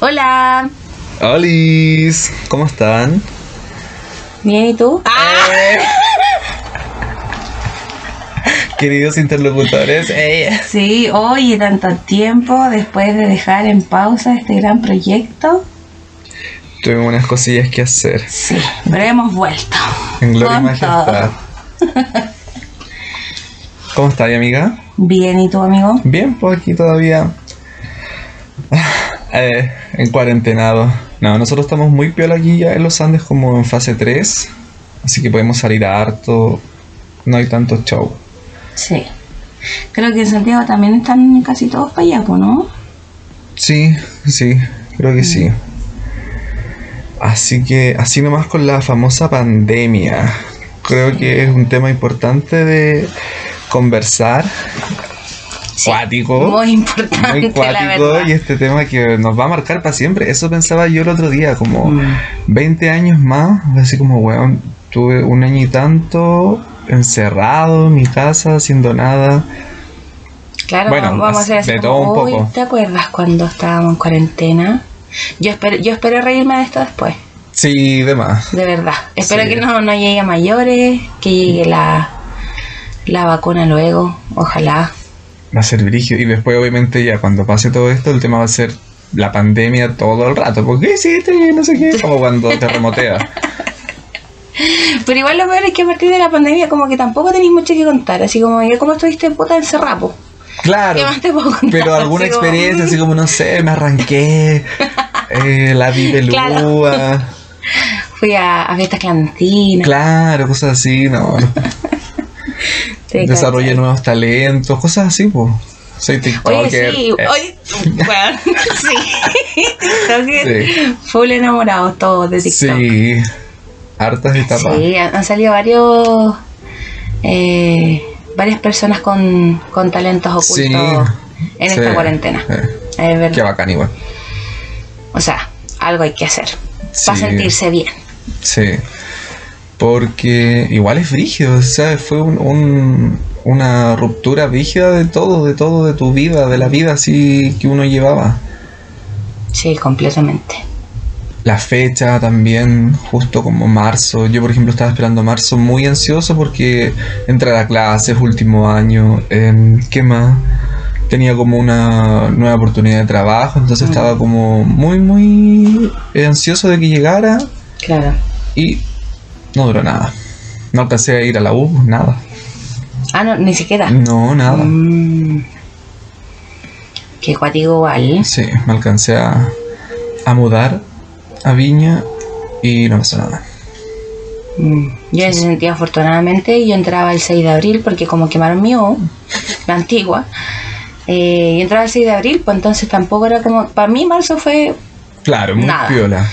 Hola. Olis, ¿cómo están? Bien, ¿y tú? Eh. Queridos interlocutores, eh. Sí, hoy tanto tiempo después de dejar en pausa este gran proyecto. tuvimos unas cosillas que hacer. Sí, pero hemos vuelto. En gloria y Con todo. majestad. ¿Cómo estás, amiga? Bien, ¿y tú, amigo? Bien, pues aquí todavía. Eh, en cuarentenado. No, nosotros estamos muy piola aquí ya en los Andes, como en fase 3. Así que podemos salir a harto. No hay tanto show. Sí. Creo que en Santiago también están casi todos para allá, ¿no? Sí, sí, creo que sí. Así que, así nomás con la famosa pandemia. Creo que es un tema importante de conversar. Sí, Cuático. Muy importante, Muy la cuático verdad. y este tema que nos va a marcar para siempre. Eso pensaba yo el otro día, como Mm. 20 años más, así como, weón, tuve un año y tanto encerrado en mi casa, haciendo nada. Claro, Bueno, vamos a hacer así de como, todo un "Uy, poco". ¿te acuerdas cuando estábamos en cuarentena? Yo espero, yo espero reírme de esto después, Sí, demás. de verdad. Espero Sí. que no, no llegue a mayores, que llegue la, la vacuna luego, ojalá. Va a ser brígido. Y después, obviamente, ya cuando pase todo esto, el tema va a ser la pandemia todo el rato. ¿Por qué hiciste? No sé qué. Como cuando te remotea. Pero igual lo peor es que a partir de la pandemia como que tampoco tenéis mucho que contar, así como yo como estuviste puta encerrado. Claro. ¿Qué más te puedo contar? Pero alguna Así como, experiencia, así como, no sé, me arranqué. eh, la vi pelúa. Claro. Fui a, a fiestas clandestinas. Claro, cosas así, no. Te Desarrollé cachai. nuevos talentos, cosas así, pues. Soy TikToker. Oye, sí, eh, oye, bueno, sí, TikToker, Sí. full enamorados todos de TikTok. Sí, hartas etapas. Sí, han, salido varios, eh, varias personas con, con talentos ocultos Sí, en sí, esta cuarentena. eh, Es verdad. Qué bacán igual. O sea, algo hay que hacer para Sí. sentirse bien. Sí. Porque igual es brígido, o sea, fue un, un- una ruptura brígida de todo, de todo, de tu vida, de la vida así que uno llevaba. Sí, completamente. La fecha también, justo como marzo. Yo, por ejemplo, estaba esperando marzo muy ansioso porque entrar a clases, último año, ¿qué más? Tenía como una nueva oportunidad de trabajo, entonces Mm. estaba como muy, muy ansioso de que llegara Claro. y no duró nada. No alcancé a ir a la U, nada. Ah, no, ni siquiera. No, nada. Mm. Qué cuático igual. Sí, me alcancé a, a mudar a Viña y no pasó nada. Mm. Yo en ese sentido, afortunadamente, yo entraba el 6 de abril porque como quemaron mi U, la antigua, eh, yo entraba el 6 de abril, pues entonces tampoco era como... Para mí marzo fue... Claro, muy Nada. piola.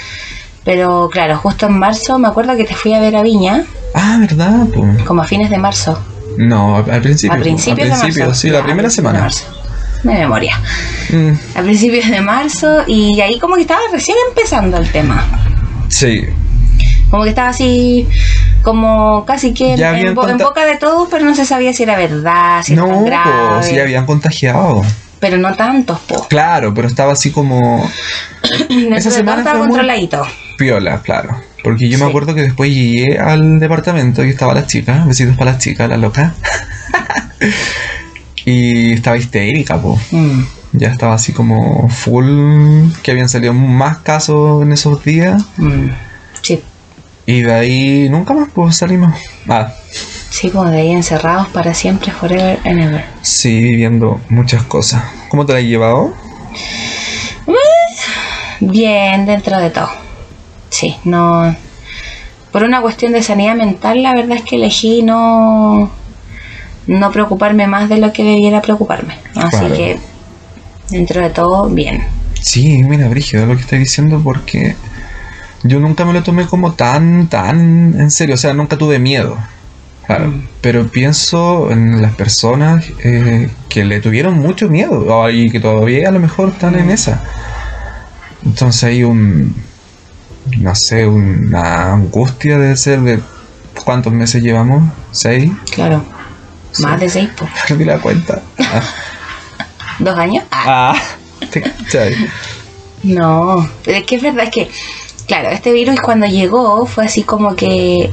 Pero claro, justo en marzo me acuerdo que te fui a ver a Viña, Ah, ¿verdad? Como a fines de marzo. No, al principio. a principios de marzo. sí, la primera principios de semana. marzo. De memoria. Mm, A principios de marzo y ahí como que estaba recién empezando el tema. sí, Como que estaba así, como casi que en, bo- boca de todos, pero no se sabía si era verdad, si era no, tan grave. pues sí habían contagiado. Pero no tantos, po. Claro, pero estaba así como todo semana estaba muy- controladito. Piola, claro. Porque yo me acuerdo que después llegué al departamento y estaba la chica, besitos para la chica, la loca. y estaba histérica, pues. Mm. Ya estaba así como full, que habían salido más casos en esos días. Mm. Sí, Y de ahí nunca más pues salimos. Ah, sí, como de ahí encerrados para siempre, forever and ever. sí, viviendo muchas cosas. ¿Cómo te la has llevado? Bien, dentro de todo. Sí, no. Por una cuestión de sanidad mental, la verdad es que elegí no. No preocuparme más de lo que debiera preocuparme. Así Claro. que, dentro de todo, bien. Sí, mira, Brígido, lo que estoy diciendo porque yo nunca me lo tomé como tan, tan en serio. O sea, nunca tuve miedo. Claro, Mm. pero pienso en las personas eh, que le tuvieron mucho miedo y que todavía a lo mejor están en Mm. esa. Entonces hay un, no sé, una angustia de ser de cuántos meses llevamos, seis, Claro. Sí. Más de seis, pues. perdí la cuenta. Ah, ¿Dos años? Ah, ah, te. No, es que es verdad, es que, claro, este virus cuando llegó fue así como que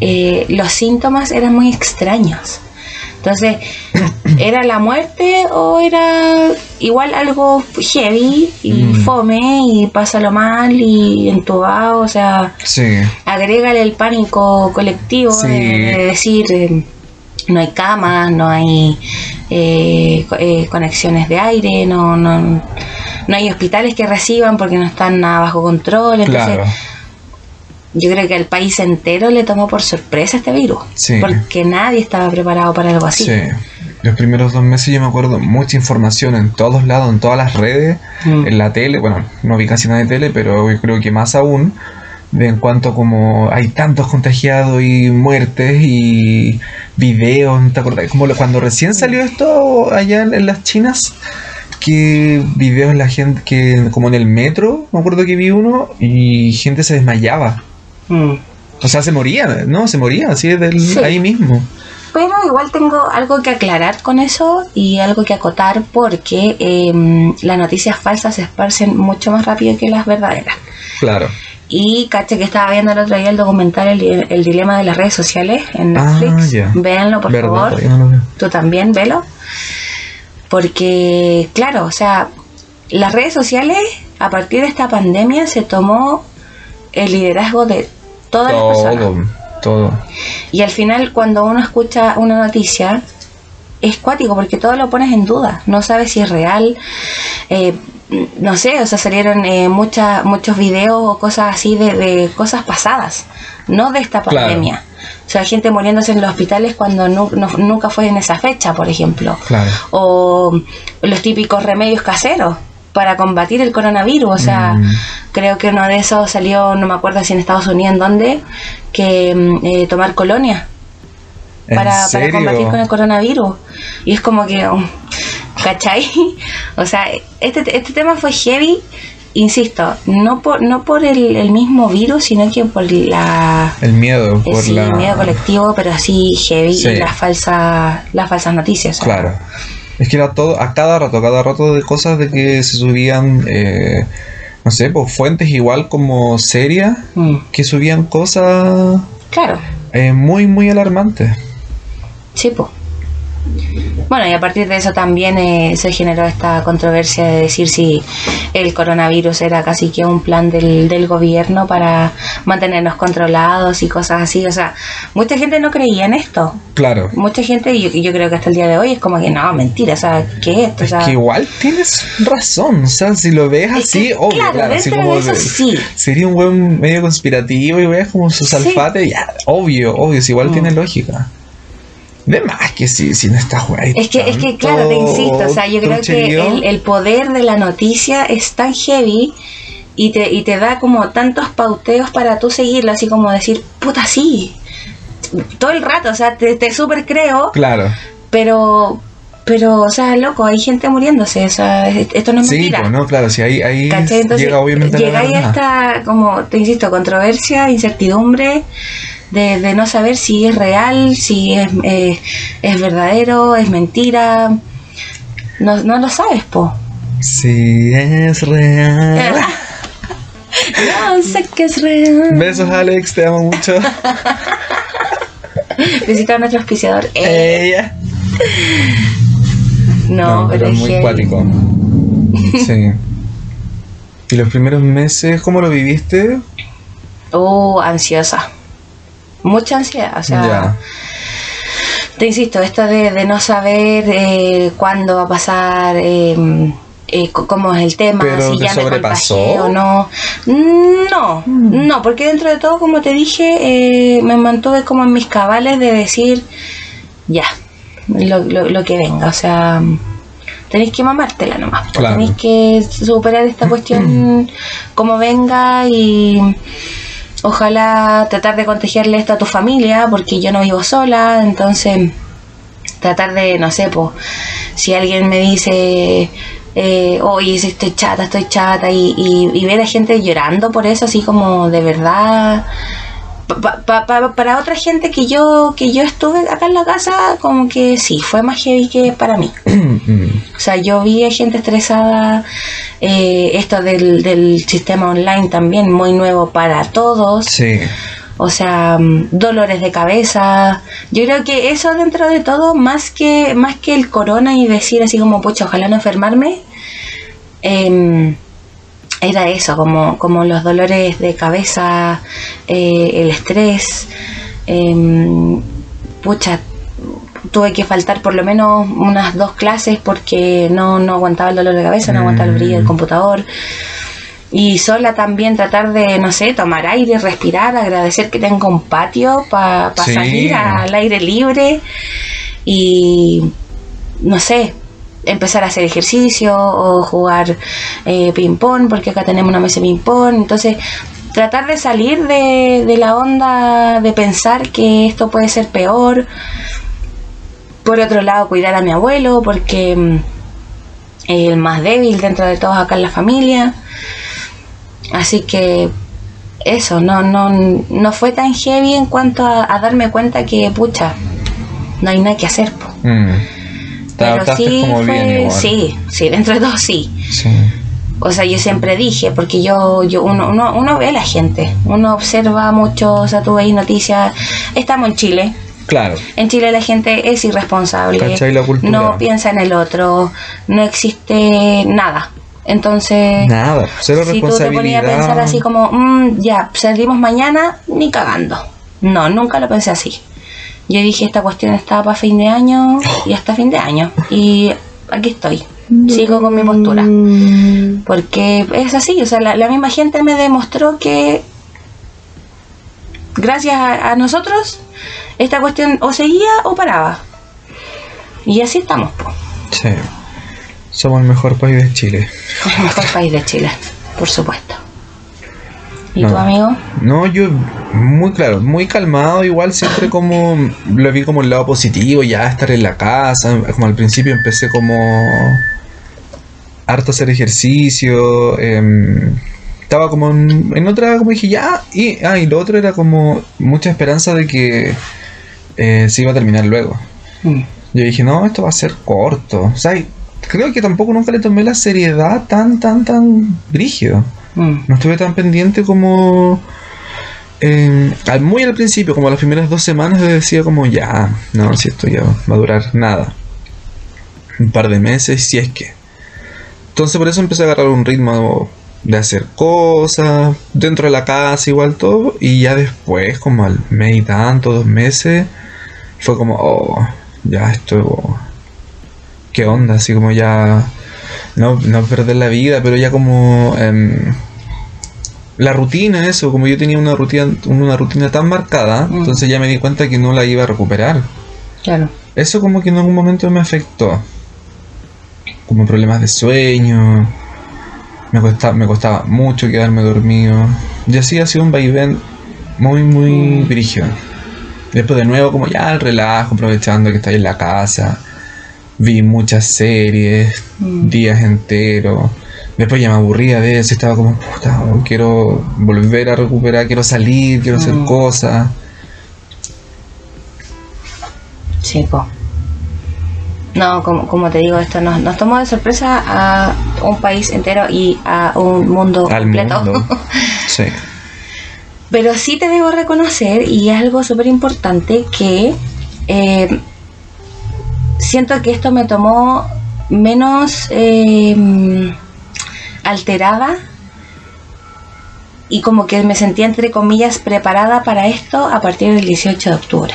eh, los síntomas eran muy extraños. Entonces, ¿era la muerte o era igual algo heavy y Mm. fome y pásalo mal y entubado? O sea, Sí. agrégale el pánico colectivo Sí. de, de decir eh, no hay camas, no hay eh, eh, conexiones de aire, no, no, no hay hospitales que reciban porque no están nada bajo control. Entonces, Claro. Yo creo que al país entero le tomó por sorpresa este virus, Sí. porque nadie estaba preparado para algo así. Sí. Los primeros dos meses yo me acuerdo mucha información en todos lados, en todas las redes, Mm. en la tele. Bueno, no vi casi nada de tele, pero yo creo que más aún. De en cuanto como hay tantos contagiados y muertes y videos, ¿te acordás? Como cuando recién salió esto allá en, en las chinas, que videos la gente que como en el metro, me acuerdo que vi uno y gente se desmayaba. Mm. O sea, se moría, ¿no? Se moría así del, Sí. ahí mismo. Pero igual tengo algo que aclarar con eso y algo que acotar porque em, las noticias falsas se esparcen mucho más rápido que las verdaderas. Claro. Y caché que estaba viendo el otro día el documental El, el dilema de las redes sociales en Ah, Netflix. Véanlo, por ¿Verdad? favor. No. Tú también, velo. Porque, claro, o sea, las redes sociales, a partir de esta pandemia, se tomó el liderazgo de todas las personas. Todo, todo. Y al final, cuando uno escucha una noticia, es cuático porque todo lo pones en duda. No sabes si es real. Eh, no sé, o sea, salieron eh, muchas muchos videos o cosas así de, de cosas pasadas, no de esta Claro. pandemia. O sea, gente muriéndose en los hospitales cuando nu- no- nunca fue en esa fecha, por ejemplo. Claro. O los típicos remedios caseros para combatir el coronavirus. O sea, Mm. creo que uno de esos salió, no me acuerdo si en Estados Unidos, en dónde, que mm, eh, tomar colonia ¿En para, para combatir con el coronavirus. Y es como que, um, ¿cachai? O sea, este, este tema fue heavy, insisto, no por, no por el, el mismo virus, sino que por la... El miedo, eh, por sí, la... el miedo colectivo, pero así heavy Sí. y las falsas, las falsas noticias. o sea. Es que era todo, a cada rato, a cada rato de cosas de que se subían, eh, no sé, pues fuentes igual como serias, Mm, que subían cosas claro, eh, muy, muy alarmantes. sí, pues. Bueno, y a partir de eso también eh, se generó esta controversia de decir si el coronavirus era casi que un plan del, del gobierno para mantenernos controlados y cosas así. O sea, mucha gente no creía en esto. Claro. Mucha gente, y yo, yo creo que hasta el día de hoy es como que no, mentira, o sea, ¿qué es esto? O sea, que igual tienes razón, o sea, si lo ves Es así, que, obvio, claro, claro, así como eso sí. sería un buen medio conspirativo y veas como sus Sí. alfates, ya, obvio, obvio, si igual Mm. tiene lógica. De más que sí, si no está jugando. Es que, es que claro, te insisto, o sea, yo creo que el, el poder de la noticia es tan heavy y te, y te da como tantos pauteos para tú seguirlo, así como decir, puta, sí, todo el rato, o sea, te, te súper creo, Claro, pero, pero, o sea, loco, hay gente muriéndose, o sea, esto no es sí, mentira. pues, no, claro, si ahí, ahí. Entonces, llega obviamente la llegáis a verdad. esta, como te insisto, controversia, incertidumbre de, de no saber si es real, si es, eh, es verdadero, es mentira. No, no lo sabes, po. Sí, es real. no sé que es real. Besos, Alex, te amo mucho. Visita a nuestro auspiciador. Eh, Ella. no, pero, es muy cuático. Sí. ¿Y los primeros meses, cómo lo viviste? Uh, ansiosa. Mucha ansiedad, o sea. Te insisto, esto de, de no saber eh, cuándo va a pasar, eh, eh, cómo es el tema, Pero si ¿te ya me sobrepasó? contagié o no. Mm, No, no, porque dentro de todo, como te dije, eh, me mantuve como en mis cabales de decir, ya, lo, lo, lo que venga, o sea, tenéis que mamártela nomás, Claro. tenéis que superar esta cuestión como venga y ojalá tratar de contagiarle esto a tu familia, porque yo no vivo sola, entonces tratar de, no sé, pues, si alguien me dice, eh, oye, estoy chata, estoy chata, y, y, y ver a gente llorando por eso, así como de verdad, pa- pa- pa- para otra gente que yo que yo estuve acá en la casa, como que sí, fue más heavy que para mí. Mm, O sea, yo vi a gente estresada, eh, esto del, del sistema online también muy nuevo para todos. sí. O sea, mm, dolores de cabeza. Yo creo que eso dentro de todo, más que, más que el corona y decir así como, pucha, ojalá no enfermarme, em, era eso, como, como los dolores de cabeza, eh, el estrés. em, pucha, tuve que faltar por lo menos unas dos clases porque no, no aguantaba el dolor de cabeza, no aguantaba el brillo del Mm. computador. Y sola también tratar de, no sé, tomar aire, respirar, agradecer que tengo un patio para Sí. salir al aire libre y, no sé, empezar a hacer ejercicio o jugar eh, ping-pong, porque acá tenemos una mesa de ping-pong. Entonces, tratar de salir de, la onda de pensar que esto puede ser peor. Por otro lado, cuidar a mi abuelo, porque mm, es el más débil dentro de todos acá en la familia. Así que eso, no, no, no fue tan heavy en cuanto a, a darme cuenta que, pucha, no hay nada que hacer. Mm. Te Pero sí, como bien fue, igual. sí, sí, dentro de todo sí. Sí. O sea, yo siempre dije, porque yo, yo uno, uno, uno ve a la gente, uno observa mucho, o sea, tú veis noticias, estamos en Chile, Claro. en Chile la gente es irresponsable, no piensa en el otro, no existe nada. Entonces, Nada, cero si tú te ponías a pensar así como, "Mm, ya, salimos mañana, ni cagando. No, nunca lo pensé así. Yo dije, esta cuestión está para fin de año y hasta fin de año. Y aquí estoy. Sigo con mi postura. Porque es así, o sea, la, la misma gente me demostró que gracias a, a nosotros esta cuestión o seguía o paraba. Y así estamos, po. Sí. Somos el mejor país de Chile. el mejor país de Chile, por supuesto. ¿Y No. tu amigo? No, yo muy claro, muy calmado, igual siempre como lo vi como el lado positivo, ya estar en la casa, como al principio empecé como harto a hacer ejercicio, em, estaba como en, en otra, como dije, ya, y, ah, y lo otro era como mucha esperanza de que eh, se iba a terminar luego. Mm. Yo dije, no, esto va a ser corto. O sea, y creo que tampoco nunca le tomé la seriedad tan, tan, tan brígido. Mm. No estuve tan pendiente como... eh, muy al principio, como las primeras dos semanas, decía como ya, no, si esto ya va a durar nada. Un par de meses, si es que. Entonces por eso empecé a agarrar un ritmo de hacer cosas, dentro de la casa igual todo, y ya después, como al mes y tanto, dos meses, fue como, oh, ya esto... ¿Qué onda? Así como ya... No, no perder la vida, pero ya como... em, la rutina, eso, como yo tenía una rutina, una rutina tan marcada, Mm. entonces ya me di cuenta que no la iba a recuperar. Claro. Eso como que en algún momento me afectó. Como problemas de sueño. Me costaba, me costaba mucho quedarme dormido. Y así ha sido un vaivén muy, muy Mm. brígido. Después de nuevo como ya el relajo, aprovechando que estoy en la casa. Vi muchas series, Mm. días enteros. Después ya me aburría de eso, estaba como, puta, quiero volver a recuperar, quiero salir, quiero hacer Mm. cosas. Po. No, como, como te digo, esto nos, nos tomó de sorpresa a un país entero y a un mundo Al completo. mundo. Sí. Pero sí te debo reconocer, y es algo súper importante, que eh, siento que esto me tomó menos eh, alterada y como que me sentía, entre comillas, preparada para esto a partir del 18 de octubre.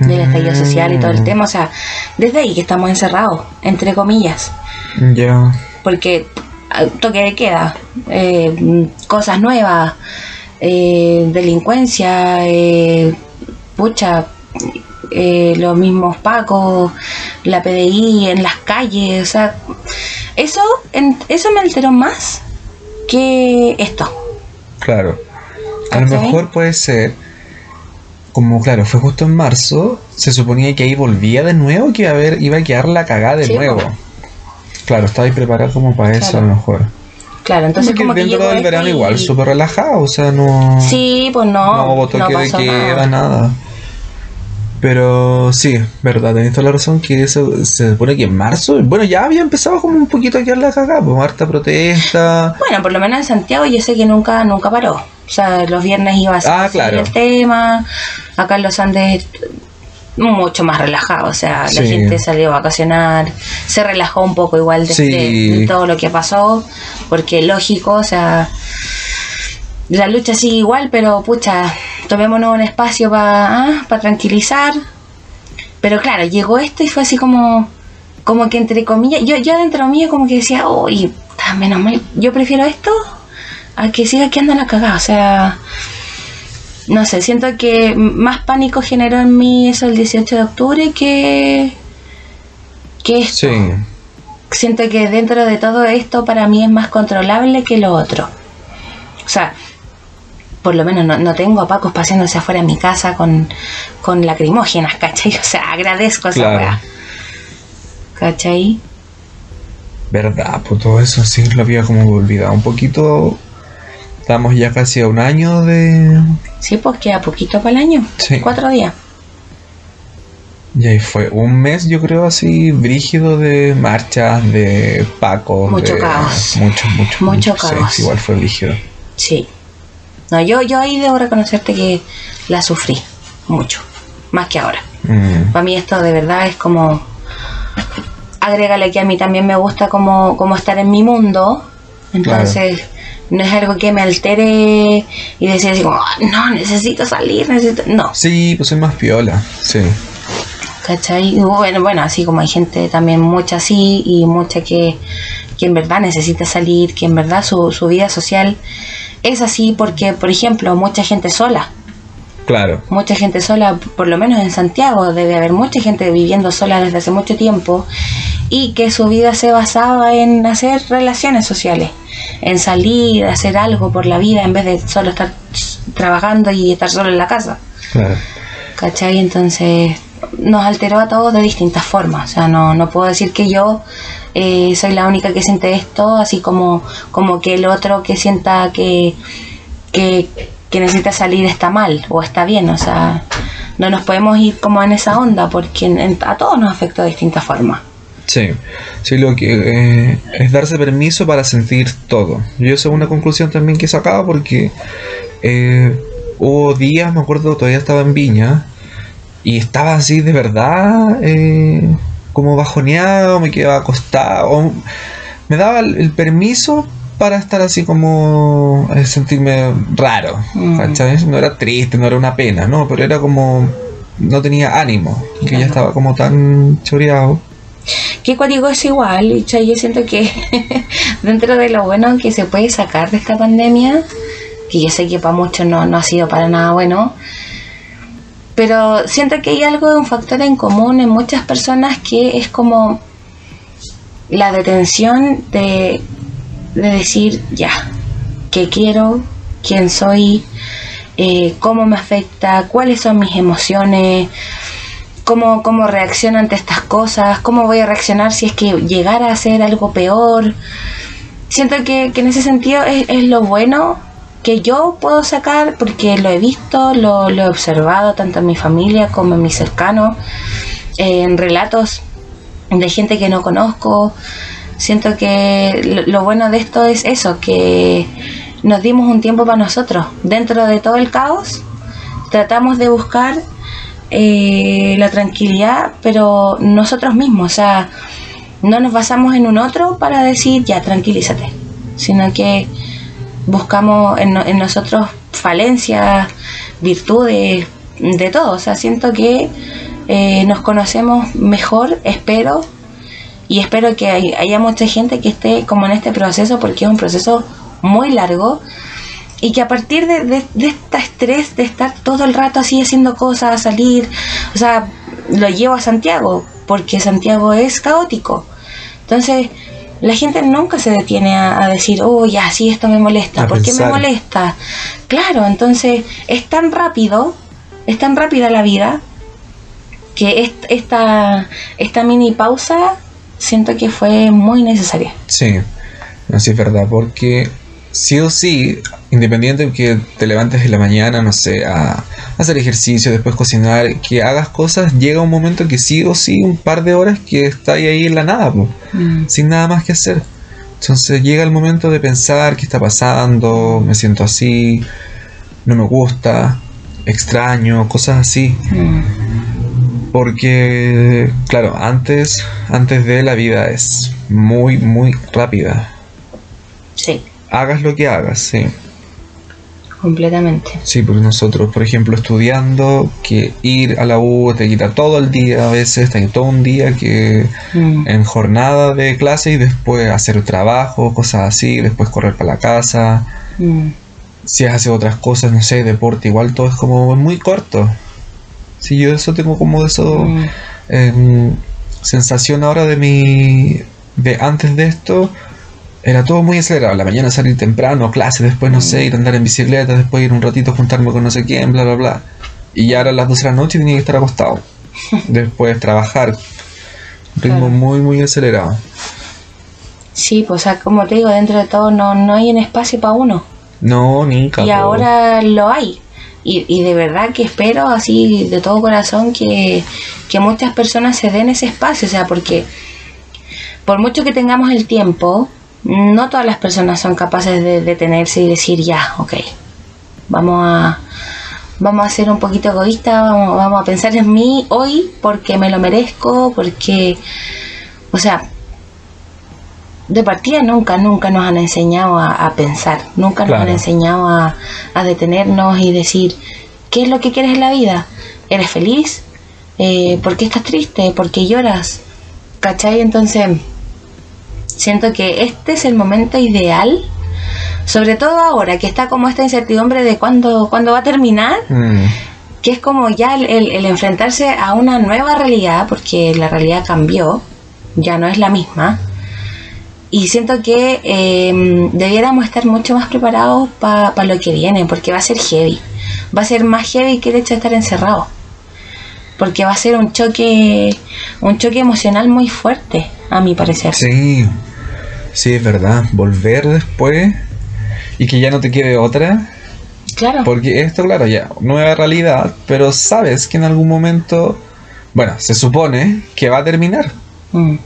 Del estallido social y todo el Mm. tema. O sea, desde ahí que estamos encerrados, entre comillas Ya. porque toque de queda, eh, mm, cosas nuevas, eh, delincuencia, eh, pucha, eh, los mismos pacos, la PDI en las calles, o sea, eso, en- eso me alteró más que esto. Claro. A lo mejor puede ser, como claro, fue justo en marzo, se suponía que ahí volvía de nuevo, que iba a, haber, iba a quedar la cagada de Sí, nuevo. Claro, estaba ahí preparado como para eso a lo mejor. Claro, entonces Porque como que dentro del verano y- igual, súper relajado, o sea, no... Sí, pues no. no de nada. nada. Pero sí, verdad, tenés toda la razón que eso se supone que en marzo, bueno, ya había empezado como un poquito a quedar la cagada, pues harta protesta. Bueno, por lo menos en Santiago yo sé que nunca nunca paró. O sea, los viernes iba a ser Ah, claro. el tema. Acá en los Andes mucho más relajado. O sea, la gente salió a vacacionar. Se relajó un poco igual de, Sí. de todo lo que pasó. Porque lógico, o sea, la lucha sigue igual, pero pucha, tomémonos un espacio para tranquilizar. Pero claro, llegó esto y fue así como, como que entre comillas, yo, yo dentro mío como que decía, uy, menos mal, yo prefiero esto a que siga quedando la cagada. O sea, no sé, siento que más pánico generó en mí eso el 18 de octubre que, que esto. Sí, Siento que dentro de todo esto para mí es más controlable que lo otro. O sea, por lo menos no, no tengo a Pacos paseándose afuera de mi casa con, con lacrimógenas, ¿cachai? O sea, agradezco esa Claro. weá. ¿Cachai? verdad, pues todo eso sí lo había como olvidado un poquito. Estamos ya casi a un año de... Sí, pues queda poquito para el año. Sí. Cuatro días. Y ahí fue un mes, yo creo, así, brígido de marchas, de Paco. Mucho de- caos. Mucho, mucho. Mucho sí, caos. sí, igual fue brígido. Sí. No, yo, yo ahí debo reconocerte que la sufrí mucho. Más que ahora. Mm, Para mí esto de verdad es como... Agrégale que a mí también me gusta como, como estar en mi mundo. Entonces, no es algo que me altere y decir así como, "Ah, no, necesito salir, necesito... No, Sí, pues soy más piola, sí. ¿cachai? Bueno, bueno, así como hay gente también mucha así y mucha que, que en verdad necesita salir, que en verdad su, su vida social es así porque, por ejemplo, mucha gente sola. Claro, mucha gente sola, por lo menos en Santiago, debe haber mucha gente viviendo sola desde hace mucho tiempo y que su vida se basaba en hacer relaciones sociales, en salir, hacer algo por la vida en vez de solo estar trabajando y estar solo en la casa. claro. ¿Cachai? Entonces nos alteró a todos de distintas formas. O sea, no, no puedo decir que yo eh, soy la única que siente esto, así como, como que el otro que sienta que, que, necesita salir está mal o está bien. O sea, no nos podemos ir como en esa onda porque a todos nos afecta de distintas formas. Sí, sí, lo que eh, es darse permiso para sentir todo. Yo esa es una conclusión también que he sacado porque eh, hubo días, me acuerdo, todavía estaba en Viña y estaba así de verdad, eh, como bajoneado, me quedaba acostado, me daba el, permiso para estar así como eh, sentirme raro, Mm. No era triste, no era una pena, ¿no? Pero era como, no tenía ánimo, que ya estaba como tan choreado. Que cuático es igual, yo siento que dentro de lo bueno que se puede sacar de esta pandemia, que yo sé que para muchos no, no ha sido para nada bueno, pero siento que hay algo de un factor en común en muchas personas que es como la detención de, de decir ya, qué quiero, quién soy, eh, cómo me afecta, cuáles son mis emociones, cómo, cómo reacciono ante estas cosas, cómo voy a reaccionar si es que llegara a ser algo peor. Siento que, que en ese sentido es, es lo bueno que yo puedo sacar porque lo he visto, lo, he observado tanto en mi familia como en mis cercanos, eh, en relatos de gente que no conozco. Siento que lo, lo bueno de esto es eso, que nos dimos un tiempo para nosotros. Dentro de todo el caos, tratamos de buscar eh, la tranquilidad, pero nosotros mismos, o sea, no nos basamos en un otro para decir ya, tranquilízate, sino que buscamos en, en nosotros falencias, virtudes, de todo, o sea, siento que eh, nos conocemos mejor, espero, y espero que hay- haya mucha gente que esté como en este proceso, porque es un proceso muy largo, y que a partir de, de, de este estrés de estar todo el rato así haciendo cosas, salir, o sea, lo llevo a Santiago, porque Santiago es caótico. Entonces, la gente nunca se detiene a, a decir, oh, ya, sí, esto me molesta, A ¿por qué me molesta? Claro, entonces es tan rápido, es tan rápida la vida, que est- esta, esta mini pausa siento que fue muy necesaria. Sí, Así es verdad, porque sí o sí, independiente de que te levantes en la mañana, no sé, a hacer ejercicio, después cocinar, que hagas cosas, llega un momento que sí o sí, un par de horas que estás ahí en la nada, po, Mm. sin nada más que hacer. Entonces llega el momento de pensar qué está pasando, me siento así, no me gusta, extraño, cosas así. Mm. Porque, claro, antes, antes de la vida es muy, muy rápida. Sí, Hagas lo que hagas, sí. Completamente. Sí, porque nosotros, por ejemplo, estudiando, que ir a la U te quita todo el día, a veces te quita todo un día que Mm. en jornada de clase y después hacer trabajo, cosas así, después correr para la casa. Mm. Si haces otras cosas, no sé, deporte, igual todo es como muy corto. Sí, yo eso tengo como eso, Mm. sensación ahora de mi, de antes de esto, era todo muy acelerado. La mañana salir temprano, clase, después no sé, ir a andar en bicicleta, después ir un ratito juntarme con no sé quién, bla, bla, bla. Y ya a las 12 de la noche tenía que estar acostado. Después trabajar. Ritmo Claro. muy, muy acelerado. Sí, pues o sea, como te digo, dentro de todo no, no hay un espacio para uno. No, ni capo. Y ahora lo hay. Y, y de verdad que espero así de todo corazón que, que muchas personas se den ese espacio. O sea, porque por mucho que tengamos el tiempo, no todas las personas son capaces de detenerse y decir ya, ok, vamos a, vamos a ser un poquito egoístas, vamos, vamos a pensar en mí hoy porque me lo merezco, porque, o sea, de partida nunca, nunca nos han enseñado a, a pensar, nunca nos han enseñado a, a detenernos y decir, ¿qué es lo que quieres en la vida? ¿Eres feliz? Eh, ¿Por qué estás triste? ¿Por qué lloras? ¿Cachai? Entonces, siento que este es el momento ideal, sobre todo ahora que está como esta incertidumbre de cuándo, cuándo va a terminar, Mm, que es como ya el, el- el enfrentarse a una nueva realidad, porque la realidad cambió, ya no es la misma. Y siento que eh, debiéramos estar mucho más preparados para lo que viene, porque va a ser heavy. Va a ser más heavy que el hecho de estar encerrado. Porque va a ser un choque, un choque emocional muy fuerte, a mi parecer. sí, sí, es verdad. Volver después y que ya no te quede otra. Claro. Porque esto, claro, ya, nueva realidad, pero sabes que en algún momento, bueno, se supone que va a terminar. Mm,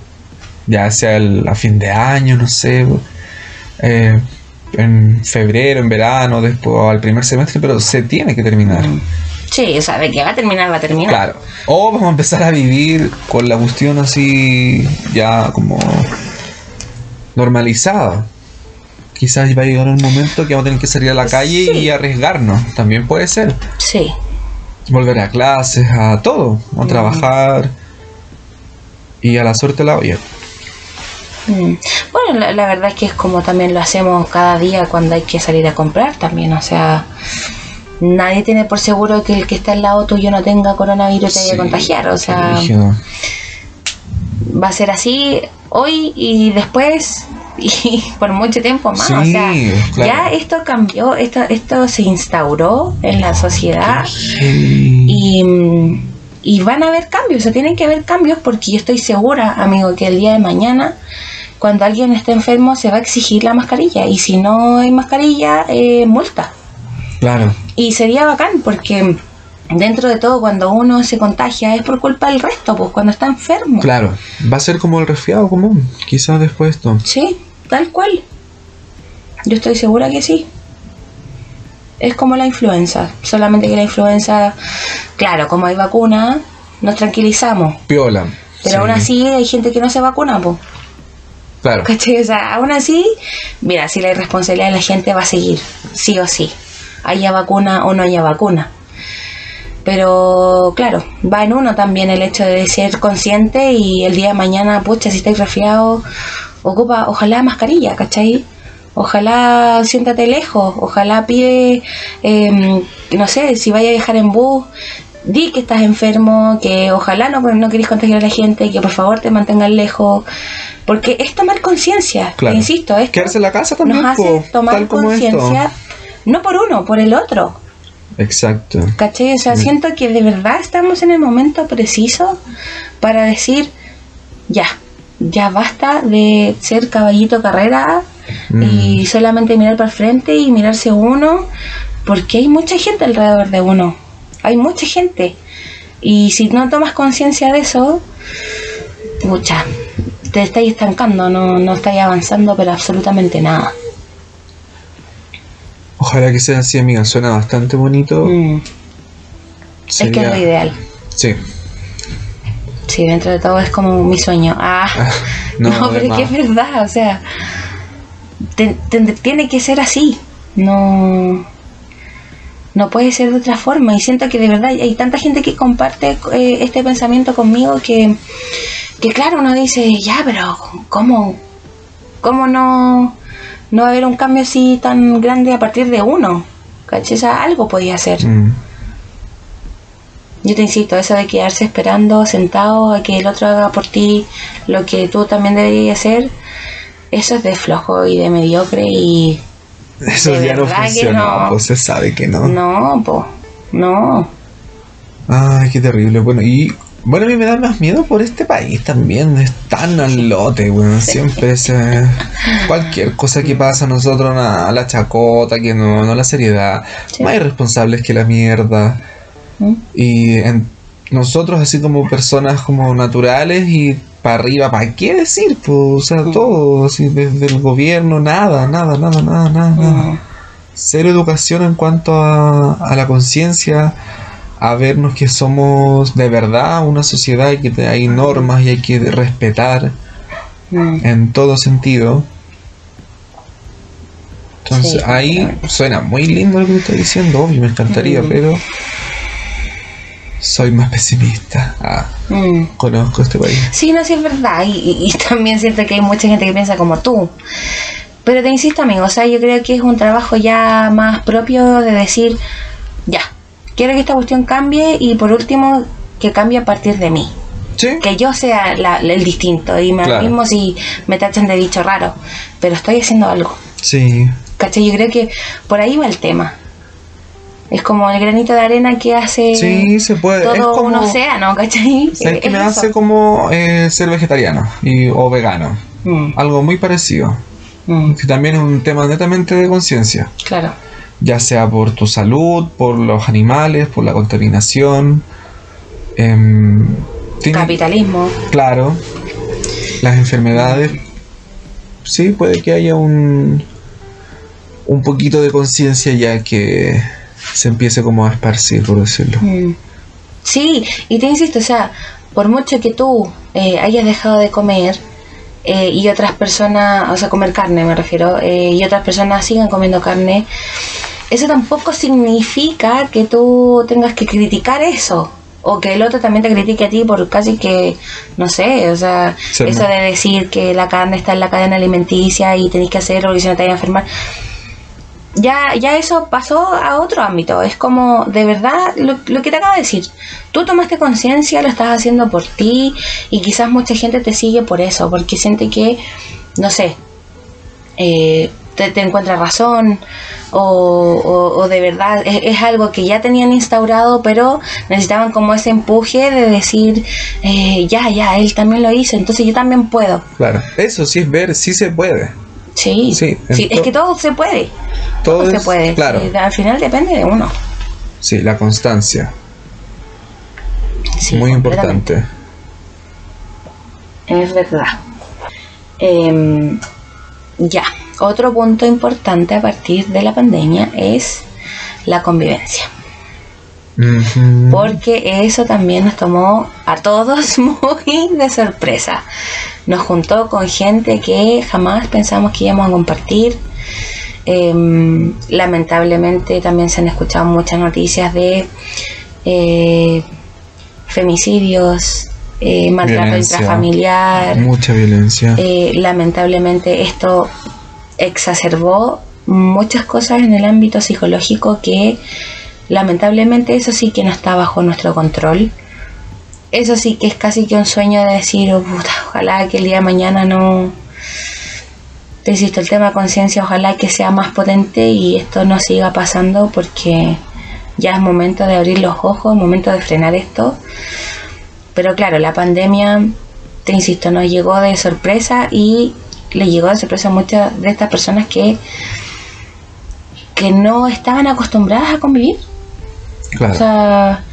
Ya sea el- a fin de año, no sé, eh, en febrero, en verano, después al primer semestre, pero se tiene que terminar. mm. Sí, o sea, de que va a terminar, va a terminar. Claro. O vamos a empezar a vivir con la cuestión así, ya como normalizada. Quizás va a llegar un momento que vamos a tener que salir a la calle Sí. y arriesgarnos. También puede ser. Sí. volver a clases, a todo, a Mm. trabajar y a la suerte la olla. Mm. Bueno, la, la verdad es que es como también lo hacemos cada día cuando hay que salir a comprar también, o sea, nadie tiene por seguro que el que está al lado tuyo no tenga coronavirus y te vaya a contagiar, o sea, va a ser así hoy y después y por mucho tiempo más, o sea, claro. ya esto cambió, esto, esto se instauró en la sociedad Sí. y, y van a haber cambios, o sea, tienen que haber cambios porque yo estoy segura, amigo, que el día de mañana, cuando alguien esté enfermo, se va a exigir la mascarilla y si no hay mascarilla, eh, multa. Claro, Y sería bacán porque dentro de todo, cuando uno se contagia es por culpa del resto, pues cuando está enfermo. claro. Va a ser como el resfriado común, quizás después esto. Sí, tal cual. Yo estoy segura que sí. Es como la influenza, solamente que la influenza, claro, como hay vacuna, nos tranquilizamos. Piola. Pero Sí, aún así hay gente que no se vacuna, pues. Claro, ¿Cachai? O sea, aún así, mira, si la irresponsabilidad de la gente va a seguir, sí o sí, haya vacuna o no haya vacuna. Pero claro, va en uno también el hecho de ser consciente y el día de mañana, pucha, si estáis resfriado, ocupa, ojalá mascarilla, ¿cachai? Ojalá siéntate lejos, ojalá pide, em, no sé, si vaya a viajar en bus, di que estás enfermo, que ojalá no, no queréis contagiar a la gente, que por favor te mantengas lejos, porque es tomar conciencia, Claro. insisto, es Quedarse en la casa también, nos hace tomar conciencia, no por uno, por el otro. Exacto. ¿Cachai? O sea, Mm. siento que de verdad estamos en el momento preciso para decir, ya, ya basta de ser caballito carrera Mm. y solamente mirar para el frente y mirarse uno, porque hay mucha gente alrededor de uno, hay mucha gente. Y si no tomas conciencia de eso, pucha, te estáis estancando, no, no estáis avanzando, pero absolutamente nada. Ojalá que sea así, amiga. Suena bastante bonito. Mm, Es que es lo ideal. Sí. Sí, dentro de todo es como mi sueño. Ah, Ah, no, no, pero es que es verdad, o sea, te- te- tiene que ser así. No, no puede ser de otra forma. Y siento que de verdad hay tanta gente que comparte eh, este pensamiento conmigo que, que claro, uno dice, ya, pero ¿cómo, cómo no, no va a haber un cambio así tan grande a partir de uno? ¿Cachai? Algo podía hacer. Mm. Yo te insisto, eso de quedarse esperando, sentado, a que el otro haga por ti lo que tú también deberías hacer, eso es de flojo y de mediocre y Eso ya no funciona. no. Pues se sabe que no. no, po, no. Ay, qué terrible. Bueno, y bueno, a mí me da más miedo por este país también. Es tan al lote, weón. Siempre es eh, cualquier cosa que pasa a nosotros, a la chacota, que no, no la seriedad. Sí. Más irresponsables que la mierda. ¿Mm? Y en- nosotros así como personas como naturales y para arriba, ¿para qué decir? Pues, o sea, Mm. todo, así desde el gobierno, nada, nada, nada, nada, nada. nada. Mm. Cero educación en cuanto a, a la conciencia, a vernos que somos de verdad una sociedad y que hay normas y hay que respetar Mm. en todo sentido. Entonces Sí, ahí suena muy lindo lo que estoy diciendo, obvio, me encantaría, Mm. pero soy más pesimista. Ah, Mm. conozco este país. Sí, no, sí es verdad. Y, y- y también siento que hay mucha gente que piensa como tú. Pero te insisto, amigo, o sea, yo creo que es un trabajo ya más propio de decir, ya, quiero que esta cuestión cambie y por último, que cambie a partir de mí. ¿Sí? Que yo sea la- el distinto y me Claro. mismo si me tachan de bicho raro, pero estoy haciendo algo. Sí. ¿Cachai? Yo creo que por ahí va el tema. Es como el granito de arena que hace Sí, se puede. todo es como, un océano, ¿cachai? ¿Sabes qué Es me eso. hace como eh, ser vegetariano y, o vegano? Mm, Algo muy parecido. mm, Que también es un tema netamente de conciencia. claro. Ya sea por tu salud, por los animales, por la contaminación. tiene- Capitalismo. claro. Las enfermedades. Sí, puede que haya un. Un poquito de conciencia ya que se empiece como a esparcir, por decirlo. Mm. Sí, y te insisto, o sea, por mucho que tú eh, hayas dejado de comer eh, y otras personas, o sea, comer carne me refiero, eh, y otras personas sigan comiendo carne, eso tampoco significa que tú tengas que criticar eso. O que el otro también te critique a ti por casi que, no sé, o sea, eso de decir que la carne está en la cadena alimenticia y tenéis que hacerlo porque si no te vas a enfermar ya, ya eso pasó a otro ámbito. Es como, de verdad, lo, que te acabo de decir. Tú tomaste conciencia, lo estás haciendo por ti y quizás mucha gente te sigue por eso, porque siente que, no sé, eh, te, te encuentra razón o, o- o de verdad es, es algo que ya tenían instaurado, pero necesitaban como ese empuje de decir, eh, ya, ya, él también lo hizo, entonces yo también puedo. Claro. Eso sí es ver, sí se puede. Sí, Sí, sí, es que todo se puede. Todo Todo se puede. Claro. Al final depende de uno. Sí, la constancia. Sí, muy importante. Es verdad. Em, ya, otro punto importante a partir de la pandemia es la convivencia. Porque eso también nos tomó a todos muy de sorpresa. Nos juntó con gente que jamás pensamos que íbamos a compartir. Em, lamentablemente también se han escuchado muchas noticias de eh, femicidios, eh, maltrato Violencia. intrafamiliar. Mucha violencia. Eh, lamentablemente esto exacerbó muchas cosas en el ámbito psicológico que lamentablemente eso sí que no está bajo nuestro control. Eso sí que es casi que un sueño de decir, oh, puta, ojalá que el día de mañana no... Te insisto, el tema de conciencia, ojalá que sea más potente y esto no siga pasando porque ya es momento de abrir los ojos, momento de frenar esto. Pero claro, la pandemia, te insisto, nos llegó de sorpresa y le llegó a sorpresa a muchas de estas personas que, que no estaban acostumbradas a convivir. Claro. O sea,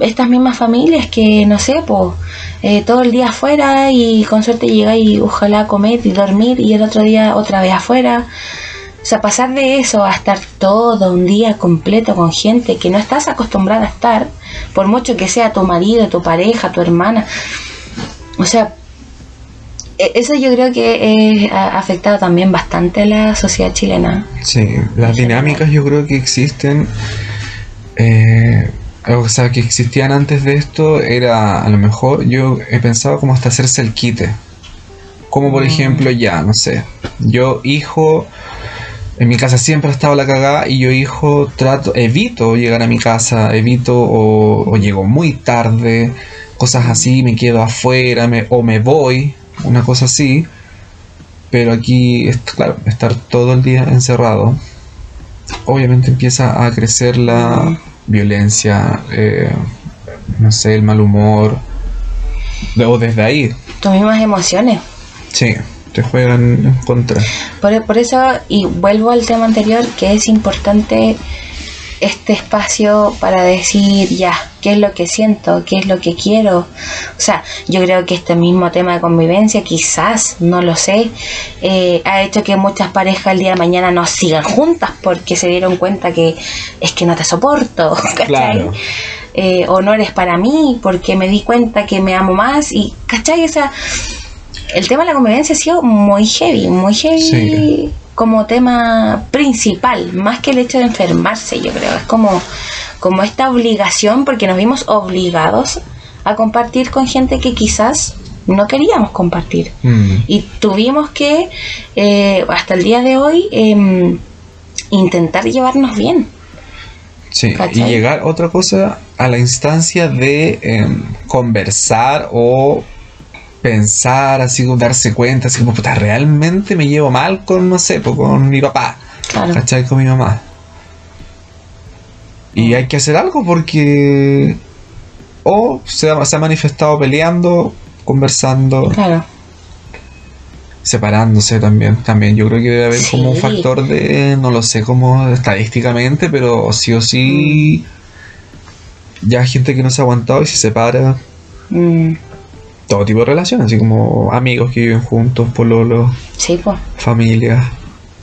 estas mismas familias que, no sé, pues, todo el día afuera y con suerte llega y ojalá comer y dormir y el otro día otra vez afuera. O sea, pasar de eso a estar todo un día completo con gente que no estás acostumbrada a estar, por mucho que sea tu marido, tu pareja, tu hermana. O sea, e- eso yo creo que eh, ha afectado también bastante a la sociedad chilena. Sí, las dinámicas yo creo que existen, eh, o sea, que existían antes de esto, era a lo mejor, yo he pensado como hasta hacerse el quite. Como por Mm. ejemplo, ya, no sé, yo hijo, en mi casa siempre ha estado la cagada y yo hijo trato, evito llegar a mi casa, evito o, o llego muy tarde, cosas así, me quedo afuera me, o me voy, una cosa así. Pero aquí, claro, estar todo el día encerrado, obviamente empieza a crecer la violencia, eh, no sé, el mal humor. O desde ahí, Tus mismas emociones. sí, te juegan en contra. Por, por eso, y vuelvo al tema anterior, que es importante este espacio para decir ya, qué es lo que siento, qué es lo que quiero. O sea, yo creo que este mismo tema de convivencia, quizás, no lo sé, eh, ha hecho que muchas parejas el día de mañana no sigan juntas porque se dieron cuenta que es que no te soporto, ¿cachai? Claro. Eh, o no eres para mí porque me di cuenta que me amo más y, ¿cachai? O sea, el tema de la convivencia ha sido muy heavy, muy heavy Sí. como tema principal, más que el hecho de enfermarse, yo creo. Es como, como esta obligación, porque nos vimos obligados a compartir con gente que quizás no queríamos compartir. Mm, Y tuvimos que, eh, hasta el día de hoy, em, intentar llevarnos bien. sí, y llegar otra cosa a la instancia de em, conversar o pensar, así como darse cuenta, así como, puta, realmente me llevo mal con, no sé, pues, con mi papá. Claro. ¿cachai? Con mi mamá. Y hay que hacer algo porque o se ha, se ha manifestado peleando, conversando, Claro. separándose también. También yo creo que debe haber como un factor de, no lo sé cómo estadísticamente, pero sí o sí ya hay gente que no se ha aguantado y se separa. Mm, Todo tipo de relaciones, así como amigos que viven juntos, pololos, sí, pues. familias.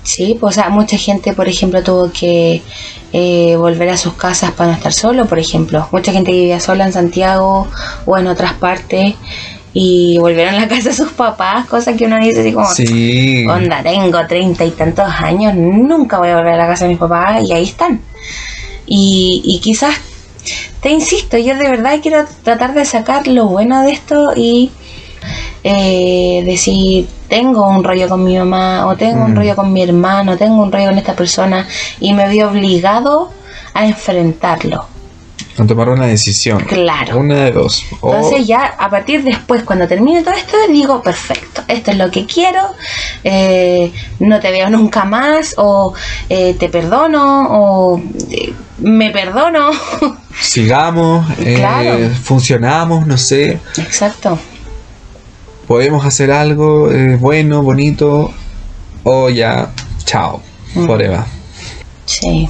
Sí, pues, o sea, mucha gente, por ejemplo, tuvo que eh, volver a sus casas para no estar solo, por ejemplo. Mucha gente que vivía sola en Santiago o en otras partes y volvieron a la casa de sus papás, cosa que uno dice así como, Sí. onda, tengo treinta y tantos años, nunca voy a volver a la casa de mis papás y ahí están. Y, y quizás, te insisto, yo de verdad quiero tratar de sacar lo bueno de esto y eh, decir, tengo un rollo con mi mamá o tengo un Mm. rollo con mi hermano, tengo un rollo con esta persona y me veo obligado a enfrentarlo. A tomar una decisión. Claro. Una de dos. O- Entonces ya a partir después, cuando termine todo esto, digo, perfecto, esto es lo que quiero, eh, no te veo nunca más, o eh, te perdono, o eh, me perdono. sigamos, eh, funcionamos, no sé, Exacto. podemos hacer algo eh, bueno, bonito, o ya, chao, Mm. forever. Sí.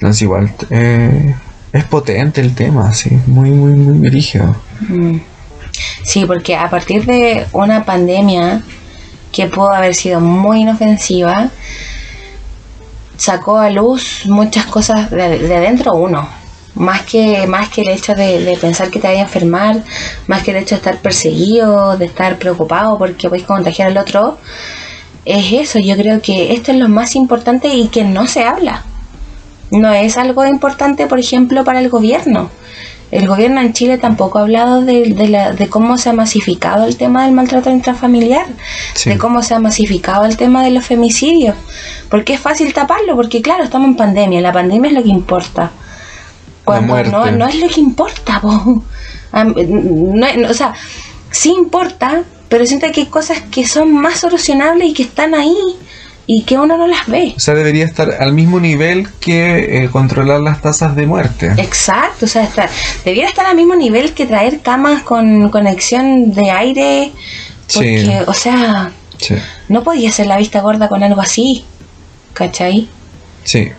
No es igual, eh, es potente el tema, sí, muy, muy, muy rígido. Mm. Sí, porque a partir de una pandemia que pudo haber sido muy inofensiva, sacó a luz muchas cosas de, de adentro uno. Más que, más que el hecho de, de pensar que te vaya a enfermar, más que el hecho de estar perseguido, de estar preocupado porque puedes contagiar al otro, es eso. Yo creo que esto es lo más importante y que no se habla. No es algo importante, por ejemplo, para el gobierno. El gobierno en Chile tampoco ha hablado de, de la- de cómo se ha masificado el tema del maltrato intrafamiliar, Sí. de cómo se ha masificado el tema de los femicidios. Porque es fácil taparlo, porque claro, estamos en pandemia, la pandemia es lo que importa. Cuando no, no es lo que importa, po. Am- no o sea, sí importa, pero siento que hay cosas que son más solucionables y que están ahí y que uno no las ve. O sea, debería estar al mismo nivel que eh, controlar las tasas de muerte. Exacto, o sea, está, debiera estar al mismo nivel que traer camas con conexión de aire, porque, Sí. o sea, Sí. No podía hacer la vista gorda con algo así. ¿Cachai? Sí.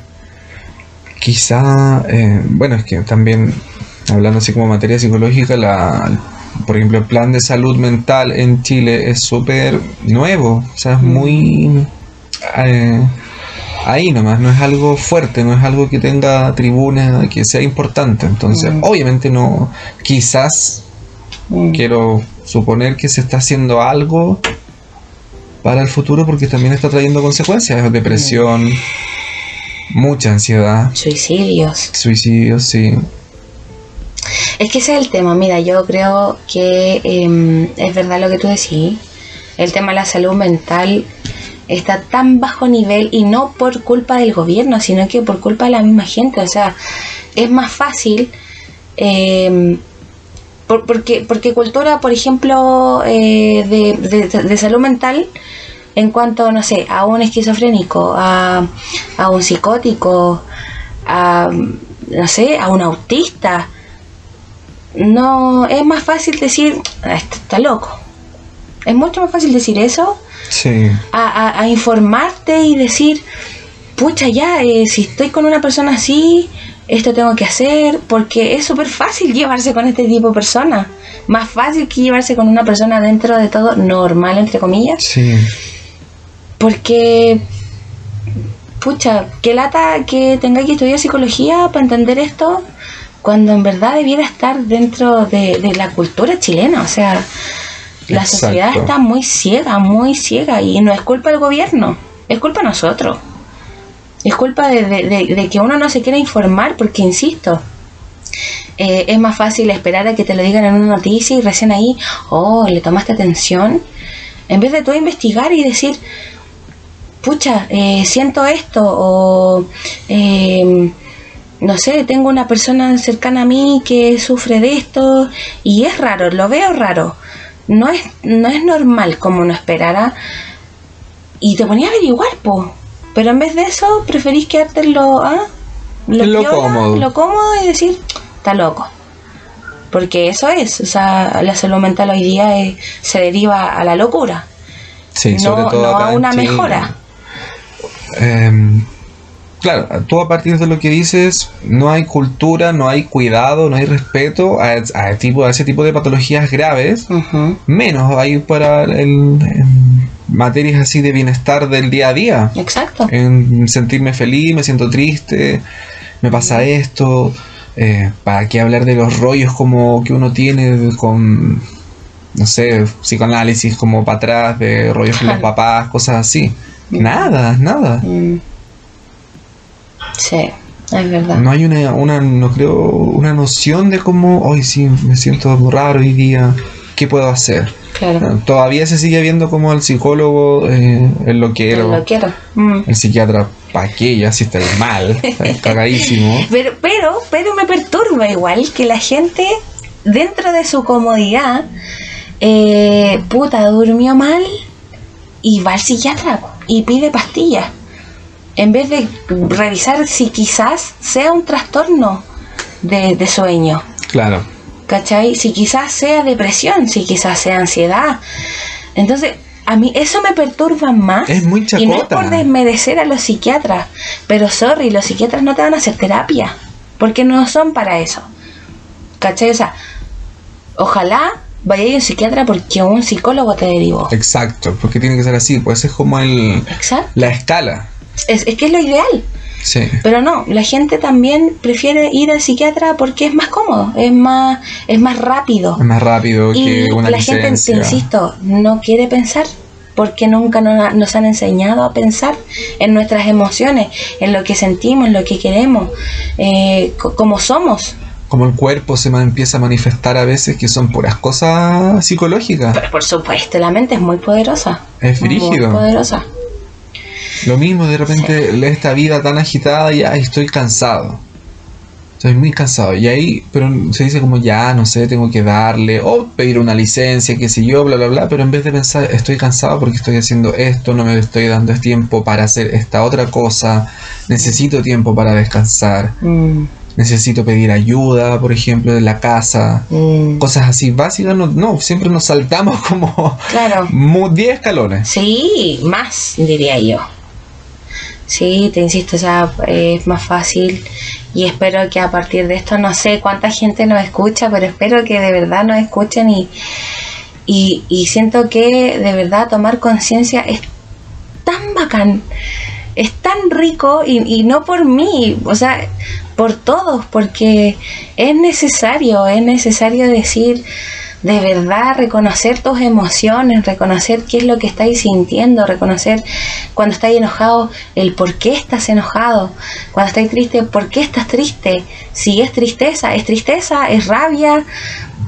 Quizá, eh, bueno, es que también, hablando así como materia psicológica, la, por ejemplo, el plan de salud mental en Chile es súper nuevo, o sea, es muy eh, ahí nomás, no es algo fuerte, no es algo que tenga tribuna, que sea importante. Entonces, Mm. obviamente no, quizás Mm. quiero suponer que se está haciendo algo para el futuro porque también está trayendo consecuencias, depresión, mucha ansiedad, Suicidios. suicidios, sí. Es que ese es el tema. Mira, yo creo que em, es verdad lo que tú decís. El tema de la salud mental está tan bajo nivel y no por culpa del gobierno, sino que por culpa de la misma gente. O sea, es más fácil. por- porque, porque cultura, por ejemplo, eh, de, de- de salud mental, en cuanto, no sé, a un esquizofrénico, a, a un psicótico, a, no sé, a un autista, no es más fácil decir, "Ah, está loco. Es mucho más fácil decir eso Sí, a, a- a informarte y decir, pucha, ya, eh, si estoy con una persona así, esto tengo que hacer, porque es súper fácil llevarse con este tipo de personas. Más fácil que llevarse con una persona dentro de todo normal, entre comillas. sí, Porque, pucha, qué lata que tenga que estudiar psicología para entender esto, cuando en verdad debiera estar dentro de, de la cultura chilena. O sea, la sociedad está muy ciega, muy ciega, y no es culpa del gobierno, es culpa de nosotros. Es culpa de, de- de- de que uno no se quiera informar, porque insisto, eh, es más fácil esperar a que te lo digan en una noticia y recién ahí, oh, le tomaste atención, en vez de tú investigar y decir, pucha, eh, siento esto, o eh, no sé, tengo una persona cercana a mí que sufre de esto, y es raro, lo veo raro, no es, no es normal como uno esperara, y te ponía a averiguar, po. Pero en vez de eso, preferís quedarte en lo, ¿ah? En lo piola, cómodo. lo cómodo y decir, está loco. Porque eso es, o sea, la salud mental hoy día es- se deriva a la locura, sí, no, sobre todo no acá a en una Chile. mejora. Em, claro, tú a partir de lo que dices, no hay cultura, no hay cuidado, no hay respeto a, a tipo, a ese tipo de patologías graves, menos hay para el, en materias así de bienestar del día a día. Exacto. En sentirme feliz, me siento triste, me pasa esto. eh, ¿Para qué hablar de los rollos como que uno tiene con, no sé, psicoanálisis como para atrás, de rollos con los papás, cosas así? Nada, nada. Mm. Sí, es verdad. No hay una, una, no creo, una noción de cómo, hoy sí, me siento raro hoy día, ¿qué puedo hacer? Claro. Todavía se sigue viendo como el psicólogo, eh, el loquero, Lo quiero. Mm. el psiquiatra, ¿para qué? Ya si estáis mal, estáis cagadísimo. Pero, pero, pero me perturba igual que la gente, dentro de su comodidad, eh, puta, durmió mal y va al psiquiatra y pide pastillas. En vez de revisar si quizás sea un trastorno de, de sueño. Claro, ¿Cachai? Si quizás sea depresión, si quizás sea ansiedad. Entonces, a mí eso me perturba más. Es muy Y no es chacota. por desmerecer a los psiquiatras, pero sorry, los psiquiatras no te van a hacer terapia, porque no son para eso. ¿Cachai? O sea, ojalá vaya a un psiquiatra porque un psicólogo te derivó. exacto, porque tiene que ser así, pues es como el, Exacto. la escala. Es, es que es lo ideal. Sí, Pero no, la gente también prefiere ir al psiquiatra porque es más cómodo, es más, es más rápido. es más rápido Y que una la gente, te insisto, no quiere pensar porque nunca no- nos han enseñado a pensar en nuestras emociones, en lo que sentimos, en lo que queremos, eh, co- como somos. Como el cuerpo se empieza a manifestar a veces que son puras cosas psicológicas. Pero por supuesto, la mente es muy poderosa. Es Muy brígido. poderosa. Lo mismo de repente esta vida tan agitada y ay, estoy cansado. Estoy muy cansado. Y ahí, pero se dice como ya, no sé, tengo que darle o pedir una licencia, qué sé yo, bla, bla, bla. Pero en vez de pensar, estoy cansado porque estoy haciendo esto, no me estoy dando tiempo para hacer esta otra cosa, necesito tiempo para descansar. Mm, necesito pedir ayuda, por ejemplo, de la casa, Mm, cosas así básicas, no, no, siempre nos saltamos como claro. mu- 10 escalones. Sí, más diría yo. Sí, te insisto, o sea, es más fácil y espero que a partir de esto, no sé cuánta gente nos escucha, pero espero que de verdad nos escuchen y, y, y siento que de verdad tomar conciencia es tan bacán, es tan rico y, y no por mí, o sea, por todos, porque es necesario, es necesario decir de verdad reconocer tus emociones, reconocer qué es lo que estáis sintiendo, reconocer cuando estáis enojado, el por qué estás enojado, cuando estáis triste, por qué estás triste, si es tristeza, es tristeza, es rabia,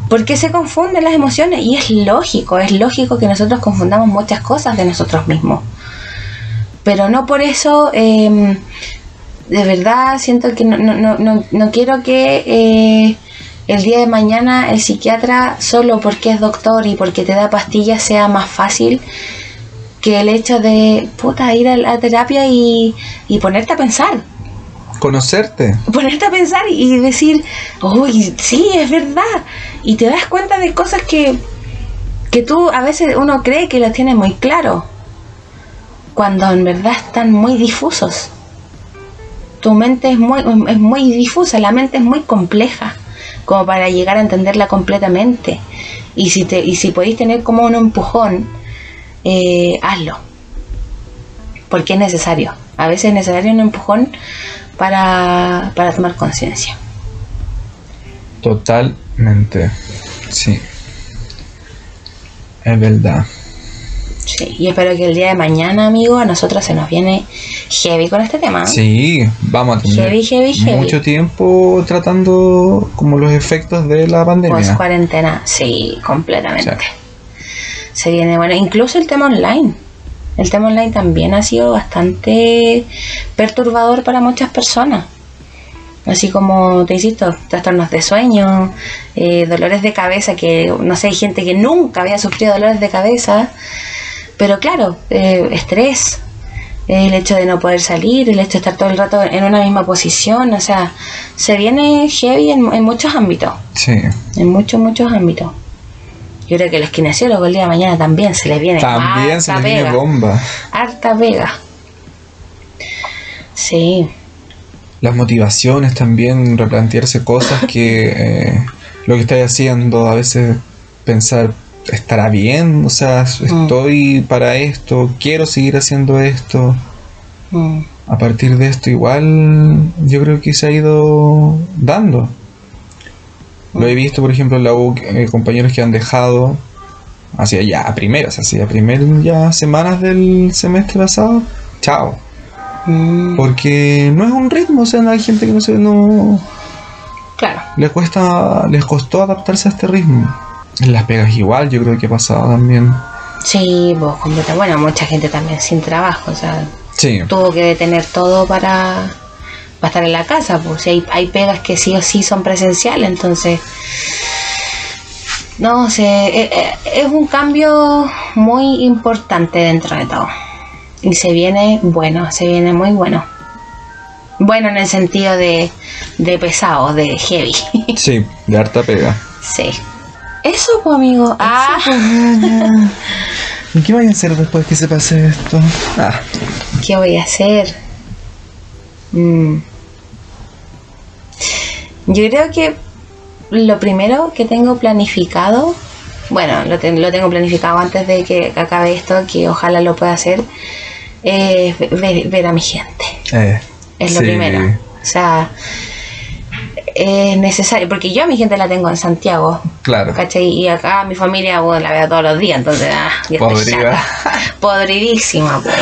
por qué se confunden las emociones y es lógico, es lógico que nosotros confundamos muchas cosas de nosotros mismos, pero no por eso... eh, de verdad siento que no, no, no, no, no quiero que eh, el día de mañana el psiquiatra, solo porque es doctor y porque te da pastillas, sea más fácil que el hecho de puta, ir a la terapia y, y ponerte a pensar. Conocerte. Ponerte a pensar y decir, uy, sí, es verdad. Y te das cuenta de cosas que, que tú a veces uno cree que las tienes muy claro, cuando en verdad están muy difusos tu mente es muy, es muy difusa, la mente es muy compleja como para llegar a entenderla completamente. Y si, te, y si podéis tener como un empujón, eh, hazlo. Porque es necesario. A veces es necesario un empujón para, para tomar conciencia. Totalmente. Sí. Es verdad. Sí, y espero que el día de mañana, amigo, a nosotros se nos viene heavy con este tema. Sí, vamos a tener Heavy, heavy, heavy. mucho tiempo tratando como los efectos de la Post pandemia. cuarentena, sí, completamente. Se viene bueno, incluso el tema online. El tema online también ha sido bastante perturbador para muchas personas. Así como te insisto, trastornos de sueño, eh, dolores de cabeza, que no sé, hay gente que nunca había sufrido dolores de cabeza, pero claro, eh, estrés, el hecho de no poder salir, el hecho de estar todo el rato en una misma posición, o sea, se viene heavy en, en muchos ámbitos Sí. en muchos, muchos ámbitos. Yo creo que los kinesiólogos el día de mañana también se les viene También se harta les viene bomba. harta pega. Sí, Las motivaciones también, replantearse cosas que eh, lo que estáis haciendo, a veces pensar, ¿estará bien? O sea, Mm. estoy para esto, quiero seguir haciendo esto. mm, A partir de esto igual yo creo que se ha ido dando. Lo he visto, por ejemplo, en la U, eh, compañeros que han dejado hacia ya a primeras, hacia primer ya semanas del semestre pasado. Chao. mm, Porque no es un ritmo, o sea, no hay gente que no se no claro. le cuesta les costó adaptarse a este ritmo. En las pegas igual, yo creo que ha pasado también. Sí, vos completa. Bueno, mucha gente también sin trabajo, o sea, Sí. tuvo que detener todo para, para estar en la casa, pues hay, hay pegas que sí o sí son presenciales, entonces no sé, eh, eh, es un cambio muy importante dentro de todo. Y se viene bueno, se viene muy bueno. Bueno en el sentido de, de pesado, de heavy. Sí, de harta pega. sí. Eso, pues, amigo. Ah, ¿Y qué vayan a hacer después que se pase esto? Ah, ¿qué voy a hacer? Mm. Yo creo que lo primero que tengo planificado, bueno, lo, ten- lo tengo planificado antes de que acabe esto, que ojalá lo pueda hacer, es ve- ver, ver a mi gente. eh, Es lo sí. primero. O sea, es necesario, porque yo a mi gente la tengo en Santiago, Claro. ¿cachai? Y acá mi familia, bueno, la veo todos los días, entonces, ah, Podrida. Podridísima, pues.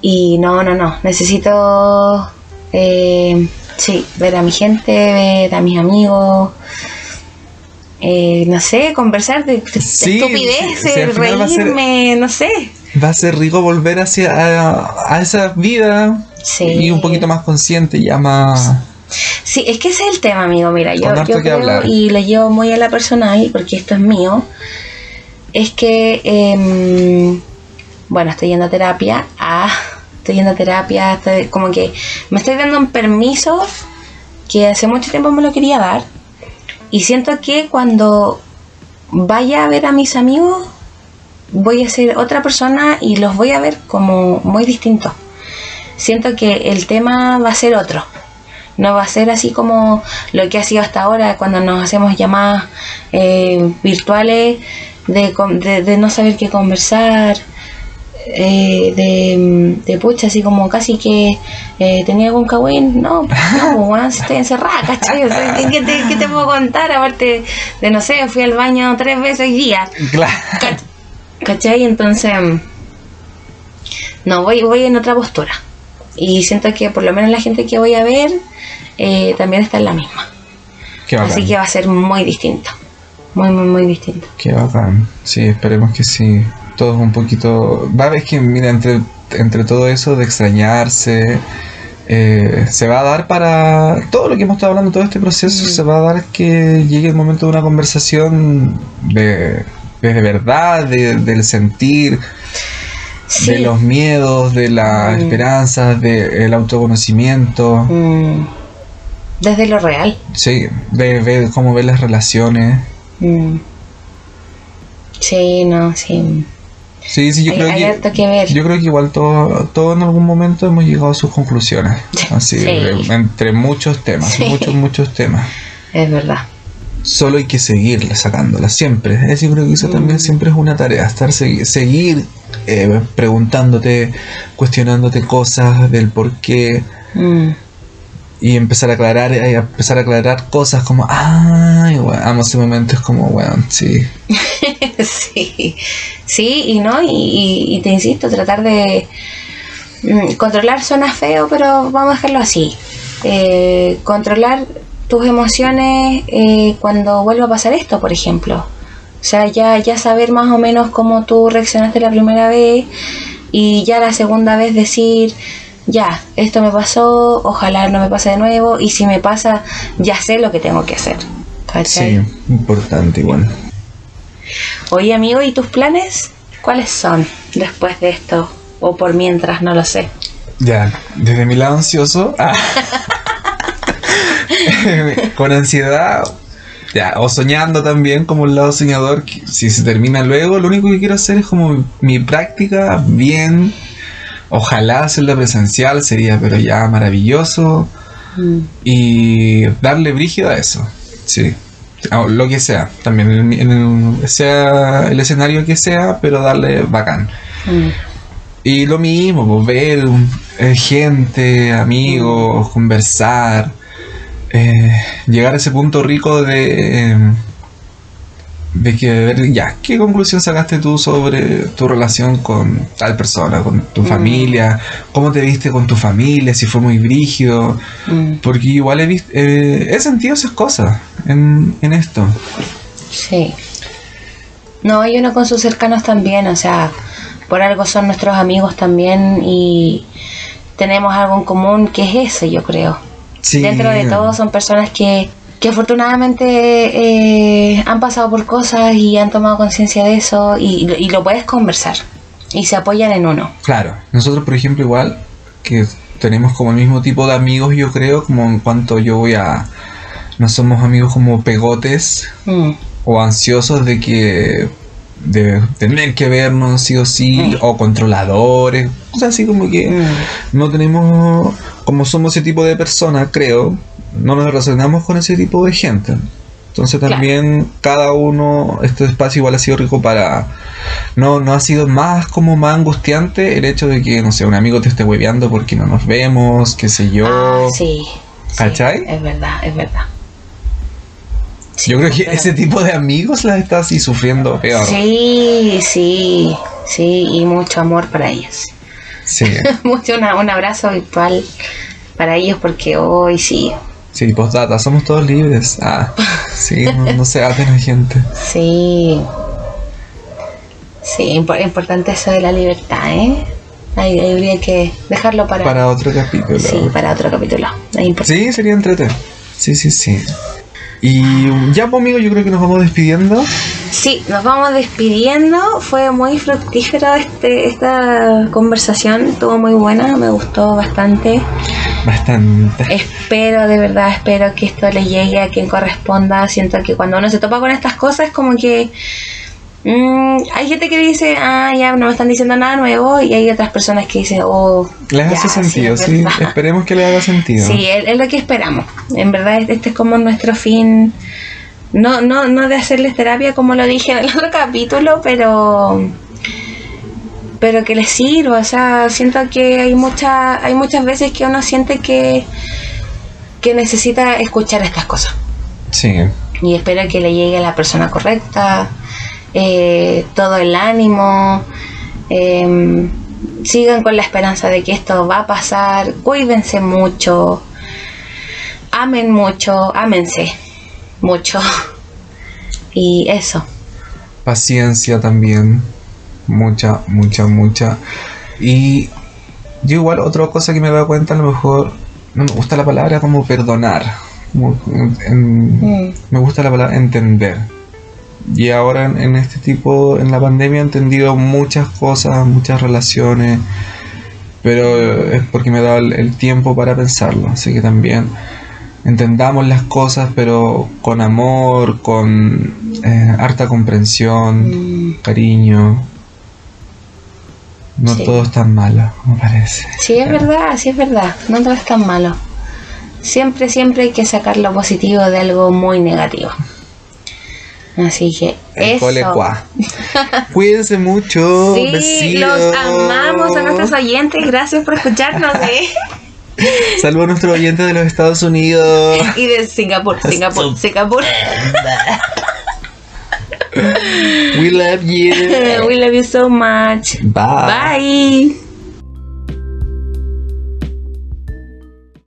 Y no, no, no, necesito, eh, sí, ver a mi gente, ver a mis amigos, eh, no sé, conversar de, de Sí, estupideces, sí, ser- reírme, no sé. Va a ser rico volver hacia a, a esa vida Sí. y un poquito más consciente, ya más. Sí, es que ese es el tema, amigo. Mira, yo, yo que creo, hablar. y lo llevo muy a la personal, porque esto es mío, es que, em, bueno, estoy yendo a terapia, ah, estoy yendo a terapia, estoy, como que me estoy dando un permiso que hace mucho tiempo me lo quería dar. Y siento que cuando vaya a ver a mis amigos, voy a ser otra persona y los voy a ver como muy distintos. Siento que el tema va a ser otro. No va a ser así como lo que ha sido hasta ahora, cuando nos hacemos llamadas eh, virtuales de, de- de no saber qué conversar, eh, de, de pucha, así como casi que eh, tenía algún cagüín. No, no, pues, estoy encerrada, ¿cachai? O sea, ¿qué, qué te, qué te puedo contar? Aparte de, no sé, fui al baño tres veces hoy día. Claro. Cach- ¿Cachai? Entonces, no, voy, voy en otra postura. Y siento que por lo menos la gente que voy a ver eh, también está en la misma. Qué bacán. Así que va a ser muy distinto. Muy, muy, muy distinto. Qué bacán. Sí, esperemos que sí. Todo un poquito. Va a ver que, mira, entre, entre todo eso de extrañarse, eh, se va a dar para. Todo lo que hemos estado hablando, todo este proceso, se va a dar que llegue el momento de una conversación de, de, de verdad, de- del sentir, Sí. de los miedos, de las Mm. esperanzas, del autoconocimiento. Mm. Desde lo real. Sí, de ver cómo ver las relaciones. Mm. Sí, no, sí. Sí, sí, yo Hay, creo hay que. harto que ver. Yo creo que igual todos todo en algún momento hemos llegado a sus conclusiones. Así, Sí. de- entre muchos temas, Sí. muchos, muchos temas. Es verdad. Solo hay que seguir sacándolas siempre. Es, yo creo que eso también Mm. siempre es una tarea, estar segui- seguir eh, preguntándote, cuestionándote cosas del por qué Mm. Y empezar a aclarar, eh, empezar a aclarar cosas como, ay, bueno, amo ese momento, es como, bueno, sí, sí, sí, y no, y, y- y te insisto, tratar de mm, controlar suena feo, pero vamos a dejarlo así. Eh, controlar tus emociones eh, cuando vuelva a pasar esto, por ejemplo. O sea, ya, ya saber más o menos cómo tú reaccionaste la primera vez y ya la segunda vez decir, ya, esto me pasó, ojalá no me pase de nuevo y si me pasa, ya sé lo que tengo que hacer. ¿cachai? sí, importante igual. Oye, amigo, ¿y tus planes? ¿Cuáles son después de esto? O por mientras, no lo sé. Ya, desde mi lado ansioso, ah, con ansiedad, ya, o soñando también como el lado soñador, si se termina luego, lo único que quiero hacer es como mi práctica bien, ojalá hacerla presencial, sería pero ya maravilloso, y darle brígido a eso, sí. A Lo que sea, también en, en el- sea el escenario que sea, pero darle bacán. Mm. Y lo mismo, pues, ver eh, gente, amigos, conversar, eh, llegar a ese punto rico de, eh, de que ver, ya, ¿qué conclusión sacaste tú sobre tu relación con tal persona, con tu Mm. familia? ¿Cómo te viste con tu familia? Si fue muy brígido. Mm, Porque igual he, visto, eh, he sentido esas cosas en, en esto. sí. No, y uno con sus cercanos también, o sea, por algo son nuestros amigos también y tenemos algo en común que es eso, yo creo. Sí. Dentro de todo son personas que, que afortunadamente eh, han pasado por cosas y han tomado conciencia de eso y, y lo puedes conversar y se apoyan en uno. Claro, nosotros por ejemplo igual que tenemos como el mismo tipo de amigos yo creo, como en cuanto yo voy a... No somos amigos como pegotes Mm, o ansiosos de que... De tener que vernos sí o sí, Mm. o controladores, o sea, así como que mm, no tenemos, como somos ese tipo de personas, creo, no nos relacionamos con ese tipo de gente. Entonces Claro. también cada uno, este espacio igual ha sido rico para... No, no ha sido más como más angustiante el hecho de que, no sé, un amigo te esté hueveando porque no nos vemos, qué sé yo. Ah, sí. sí, ¿Cachai? Es verdad, es verdad. Sí, yo creo que ese tipo de amigos las está así sufriendo peor. Sí, sí, sí, y mucho amor para ellos. Sí, mucho una- un abrazo virtual para ellos porque hoy sí, sí, postdata, somos todos libres. Ah, sí, no, no se aten a gente. sí. Sí, impo- importante eso de la libertad, ¿eh? Ahí, ahí habría que dejarlo para, Para otro capítulo. sí, para otro capítulo. Sí, sería entrete. Sí, sí, sí. Y ya, pues, amigo, yo creo que nos vamos despidiendo. Sí, nos vamos despidiendo. Fue muy fructífero este, esta conversación. Estuvo muy buena, me gustó bastante. Bastante. Espero, de verdad, espero que esto le llegue a quien corresponda. Siento que cuando uno se topa con estas cosas, como que mm, hay gente que dice, ah, ya no me están diciendo nada nuevo, y hay otras personas que dicen, oh. Les hace sentido, sí. verdad". Esperemos que le haga sentido. Sí, es, es lo que esperamos. En verdad, este es como nuestro fin. No, no, no de hacerles terapia como lo dije en el otro capítulo, pero pero que les sirva. O sea, siento que hay mucha, hay muchas veces que uno siente que, que necesita escuchar estas cosas. Sí. Y espero que le llegue a la persona correcta, eh, todo el ánimo. eh, sigan con la esperanza de que esto va a pasar. Cuídense mucho. Amen mucho. Ámense mucho. Y eso. Paciencia también. Mucha, mucha, mucha. Y yo igual otra cosa que me he dado cuenta, a lo mejor no me gusta la palabra como perdonar. Como en- Mm. me gusta la palabra entender. Y ahora en, en este tipo, en la pandemia he entendido muchas cosas, muchas relaciones, pero es porque me he dado el, el tiempo para pensarlo. Así que también entendamos las cosas, pero con amor, con eh, harta comprensión, Mm. cariño. No Sí. todo es tan malo, me parece. Sí, es verdad, sí es verdad. No todo es tan malo. Siempre, siempre hay que sacar lo positivo de algo muy negativo. Así que El eso. Cuídense mucho. Sí, besitos. los amamos a nuestros oyentes. Gracias por escucharnos. ¿eh? Saludos a nuestros oyentes de los Estados Unidos. Y de Singapur, Singapur, Singapur. We love you. We love you so much. Bye. Bye.